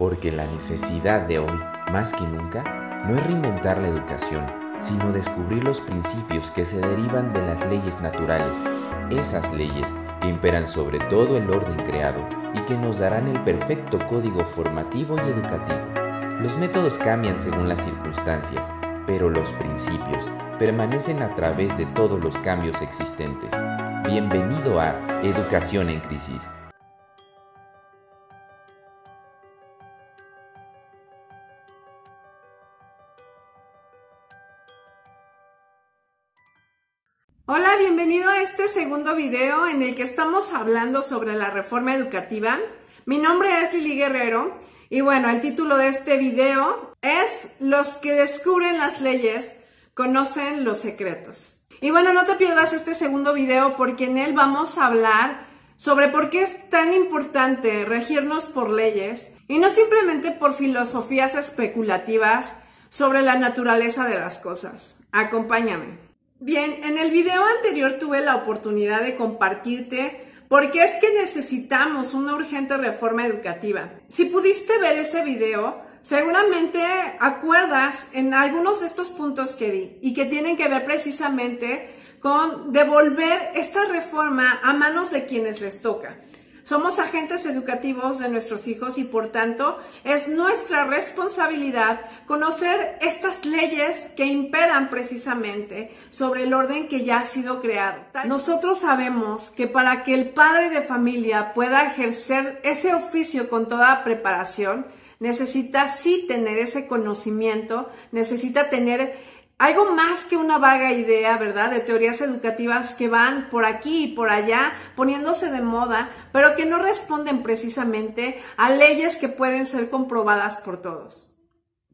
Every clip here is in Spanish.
porque la necesidad de hoy, más que nunca, no es reinventar la educación, sino descubrir los principios que se derivan de las leyes naturales, esas leyes que imperan sobre todo el orden creado y que nos darán el perfecto código formativo y educativo. Los métodos cambian según las circunstancias, pero los principios permanecen a través de todos los cambios existentes. Bienvenido a Educación en Crisis bienvenido a este segundo video en el que estamos hablando sobre la reforma educativa. Mi nombre es Lili Guerrero y bueno, el título de este video es Los que descubren las leyes conocen los secretos. Y bueno, no te pierdas este segundo video porque en él vamos a hablar sobre por qué es tan importante regirnos por leyes y no simplemente por filosofías especulativas sobre la naturaleza de las cosas. Acompáñame. Bien, en el video anterior tuve la oportunidad de compartirte por qué es que necesitamos una urgente reforma educativa. Si pudiste ver ese video, seguramente acuerdas en algunos de estos puntos que di y que tienen que ver precisamente con devolver esta reforma a manos de quienes les toca. Somos agentes educativos de nuestros hijos y por tanto es nuestra responsabilidad conocer estas leyes que impedan precisamente sobre el orden que ya ha sido creado. Nosotros sabemos que para que el padre de familia pueda ejercer ese oficio con toda preparación, necesita sí tener ese conocimiento, necesita tener algo más que una vaga idea, ¿verdad? De teorías educativas que van por aquí y por allá poniéndose de moda, pero que no responden precisamente a leyes que pueden ser comprobadas por todos.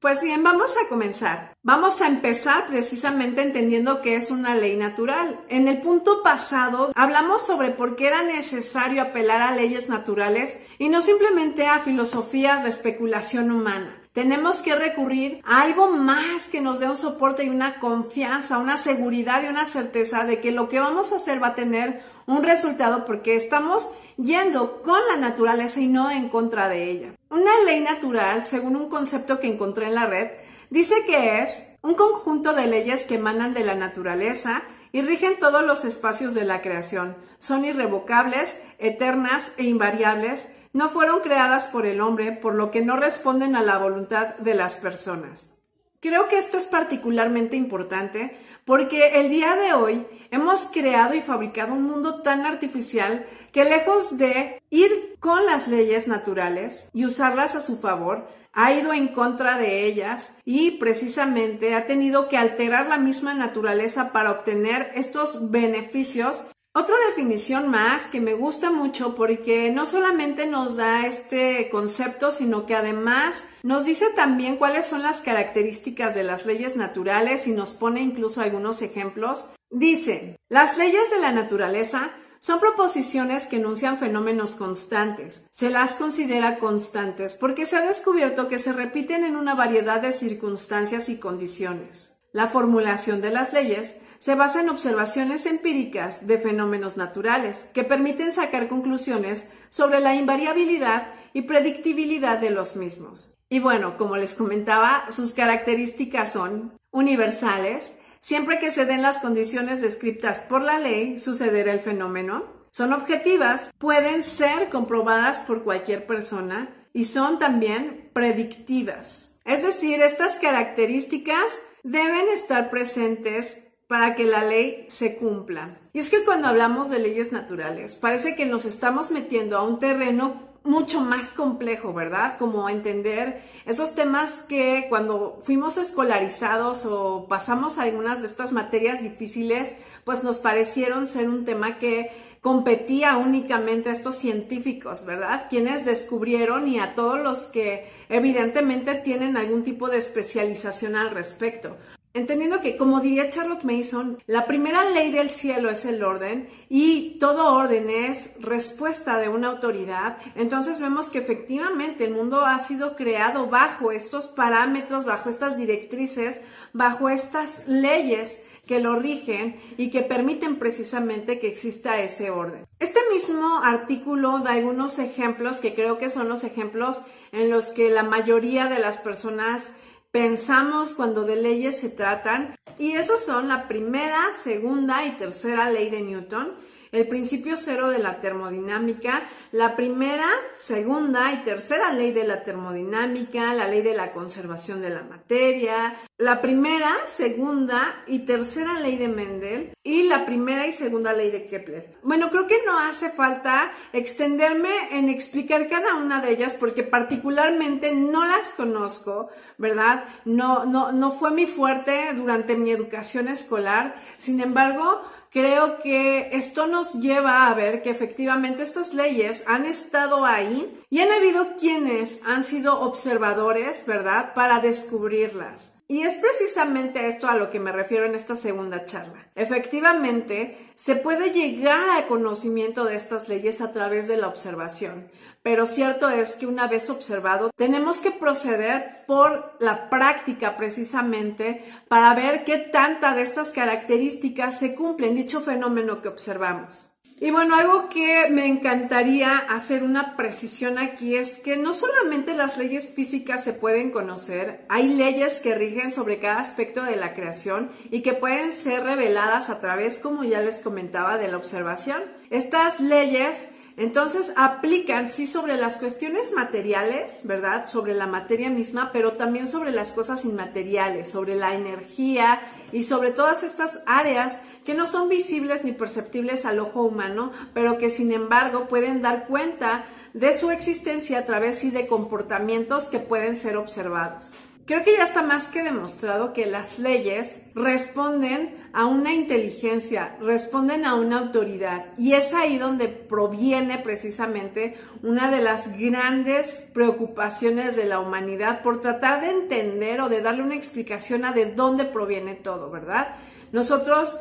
Pues bien, vamos a comenzar. Vamos a empezar precisamente entendiendo que es una ley natural. En el punto pasado hablamos sobre por qué era necesario apelar a leyes naturales y no simplemente a filosofías de especulación humana. Tenemos que recurrir a algo más que nos dé un soporte y una confianza, una seguridad y una certeza de que lo que vamos a hacer va a tener un resultado porque estamos yendo con la naturaleza y no en contra de ella. Una ley natural, según un concepto que encontré en la red, dice que es un conjunto de leyes que emanan de la naturaleza y rigen todos los espacios de la creación. Son irrevocables, eternas e invariables no fueron creadas por el hombre, por lo que no responden a la voluntad de las personas. Creo que esto es particularmente importante porque el día de hoy hemos creado y fabricado un mundo tan artificial que lejos de ir con las leyes naturales y usarlas a su favor, ha ido en contra de ellas y precisamente ha tenido que alterar la misma naturaleza para obtener estos beneficios otra definición más que me gusta mucho porque no solamente nos da este concepto, sino que además nos dice también cuáles son las características de las leyes naturales y nos pone incluso algunos ejemplos. Dice, las leyes de la naturaleza son proposiciones que enuncian fenómenos constantes. Se las considera constantes porque se ha descubierto que se repiten en una variedad de circunstancias y condiciones. La formulación de las leyes se basa en observaciones empíricas de fenómenos naturales que permiten sacar conclusiones sobre la invariabilidad y predictibilidad de los mismos. Y bueno, como les comentaba, sus características son universales, siempre que se den las condiciones descritas por la ley, sucederá el fenómeno. Son objetivas, pueden ser comprobadas por cualquier persona y son también predictivas. Es decir, estas características deben estar presentes para que la ley se cumpla. Y es que cuando hablamos de leyes naturales, parece que nos estamos metiendo a un terreno mucho más complejo, ¿verdad? Como entender esos temas que cuando fuimos escolarizados o pasamos algunas de estas materias difíciles, pues nos parecieron ser un tema que competía únicamente a estos científicos, ¿verdad? Quienes descubrieron y a todos los que evidentemente tienen algún tipo de especialización al respecto. Entendiendo que, como diría Charlotte Mason, la primera ley del cielo es el orden y todo orden es respuesta de una autoridad, entonces vemos que efectivamente el mundo ha sido creado bajo estos parámetros, bajo estas directrices, bajo estas leyes que lo rigen y que permiten precisamente que exista ese orden. Este mismo artículo da algunos ejemplos que creo que son los ejemplos en los que la mayoría de las personas pensamos cuando de leyes se tratan. Y esos son la primera, segunda y tercera ley de Newton el principio cero de la termodinámica, la primera, segunda y tercera ley de la termodinámica, la ley de la conservación de la materia, la primera, segunda y tercera ley de Mendel y la primera y segunda ley de Kepler. Bueno, creo que no hace falta extenderme en explicar cada una de ellas porque particularmente no las conozco, ¿verdad? No, no, no fue mi fuerte durante mi educación escolar. Sin embargo, creo que esto nos lleva a ver que efectivamente estas leyes han estado ahí y han habido quienes han sido observadores, ¿verdad?, para descubrirlas. Y es precisamente esto a lo que me refiero en esta segunda charla. Efectivamente, se puede llegar al conocimiento de estas leyes a través de la observación, pero cierto es que una vez observado, tenemos que proceder por la práctica precisamente para ver qué tanta de estas características se cumplen dicho fenómeno que observamos. Y bueno, algo que me encantaría hacer una precisión aquí es que no solamente las leyes físicas se pueden conocer, hay leyes que rigen sobre cada aspecto de la creación y que pueden ser reveladas a través, como ya les comentaba, de la observación. Estas leyes entonces aplican, sí, sobre las cuestiones materiales, ¿verdad? Sobre la materia misma, pero también sobre las cosas inmateriales, sobre la energía y sobre todas estas áreas que no son visibles ni perceptibles al ojo humano, pero que sin embargo pueden dar cuenta de su existencia a través sí, de comportamientos que pueden ser observados. Creo que ya está más que demostrado que las leyes responden a una inteligencia, responden a una autoridad. Y es ahí donde proviene precisamente una de las grandes preocupaciones de la humanidad por tratar de entender o de darle una explicación a de dónde proviene todo, ¿verdad? Nosotros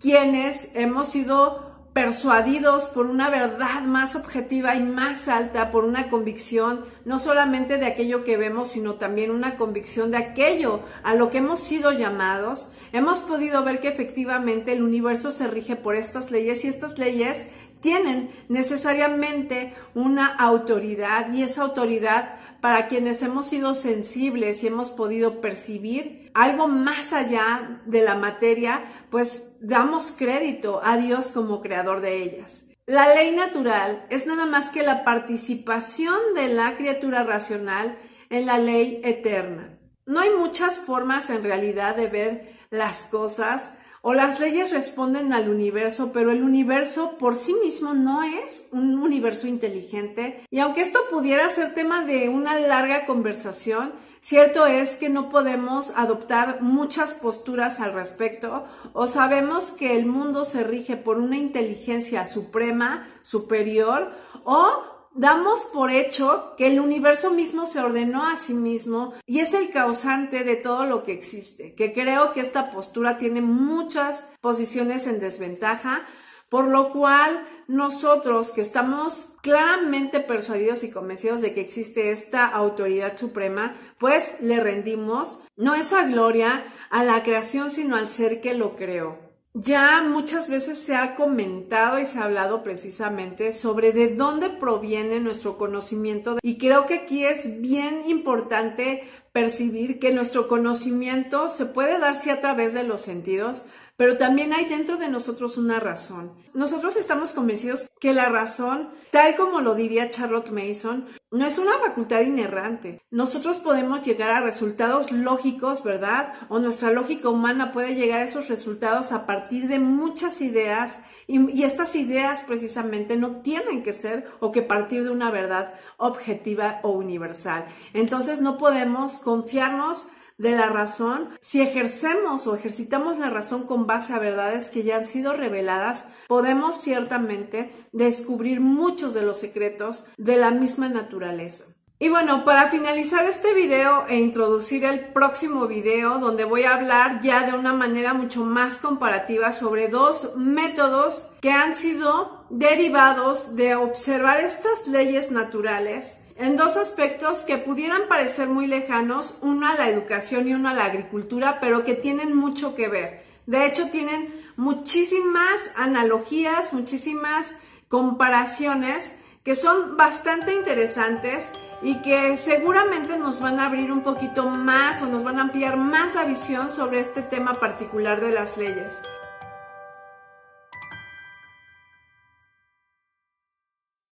quienes hemos sido persuadidos por una verdad más objetiva y más alta, por una convicción no solamente de aquello que vemos, sino también una convicción de aquello a lo que hemos sido llamados, hemos podido ver que efectivamente el universo se rige por estas leyes y estas leyes tienen necesariamente una autoridad y esa autoridad para quienes hemos sido sensibles y hemos podido percibir algo más allá de la materia, pues damos crédito a Dios como creador de ellas. La ley natural es nada más que la participación de la criatura racional en la ley eterna. No hay muchas formas en realidad de ver las cosas o las leyes responden al universo, pero el universo por sí mismo no es un universo inteligente. Y aunque esto pudiera ser tema de una larga conversación, Cierto es que no podemos adoptar muchas posturas al respecto o sabemos que el mundo se rige por una inteligencia suprema, superior o damos por hecho que el universo mismo se ordenó a sí mismo y es el causante de todo lo que existe, que creo que esta postura tiene muchas posiciones en desventaja, por lo cual nosotros que estamos claramente persuadidos y convencidos de que existe esta autoridad suprema, pues le rendimos no esa gloria a la creación, sino al ser que lo creó. Ya muchas veces se ha comentado y se ha hablado precisamente sobre de dónde proviene nuestro conocimiento y creo que aquí es bien importante percibir que nuestro conocimiento se puede dar sí a través de los sentidos, pero también hay dentro de nosotros una razón. Nosotros estamos convencidos que la razón, tal como lo diría Charlotte Mason, no es una facultad inerrante. Nosotros podemos llegar a resultados lógicos, ¿verdad? O nuestra lógica humana puede llegar a esos resultados a partir de muchas ideas y, y estas ideas precisamente no tienen que ser o que partir de una verdad objetiva o universal. Entonces no podemos confiarnos de la razón, si ejercemos o ejercitamos la razón con base a verdades que ya han sido reveladas, podemos ciertamente descubrir muchos de los secretos de la misma naturaleza. Y bueno, para finalizar este video e introducir el próximo video donde voy a hablar ya de una manera mucho más comparativa sobre dos métodos que han sido derivados de observar estas leyes naturales en dos aspectos que pudieran parecer muy lejanos, uno a la educación y uno a la agricultura, pero que tienen mucho que ver. De hecho, tienen muchísimas analogías, muchísimas comparaciones que son bastante interesantes y que seguramente nos van a abrir un poquito más o nos van a ampliar más la visión sobre este tema particular de las leyes.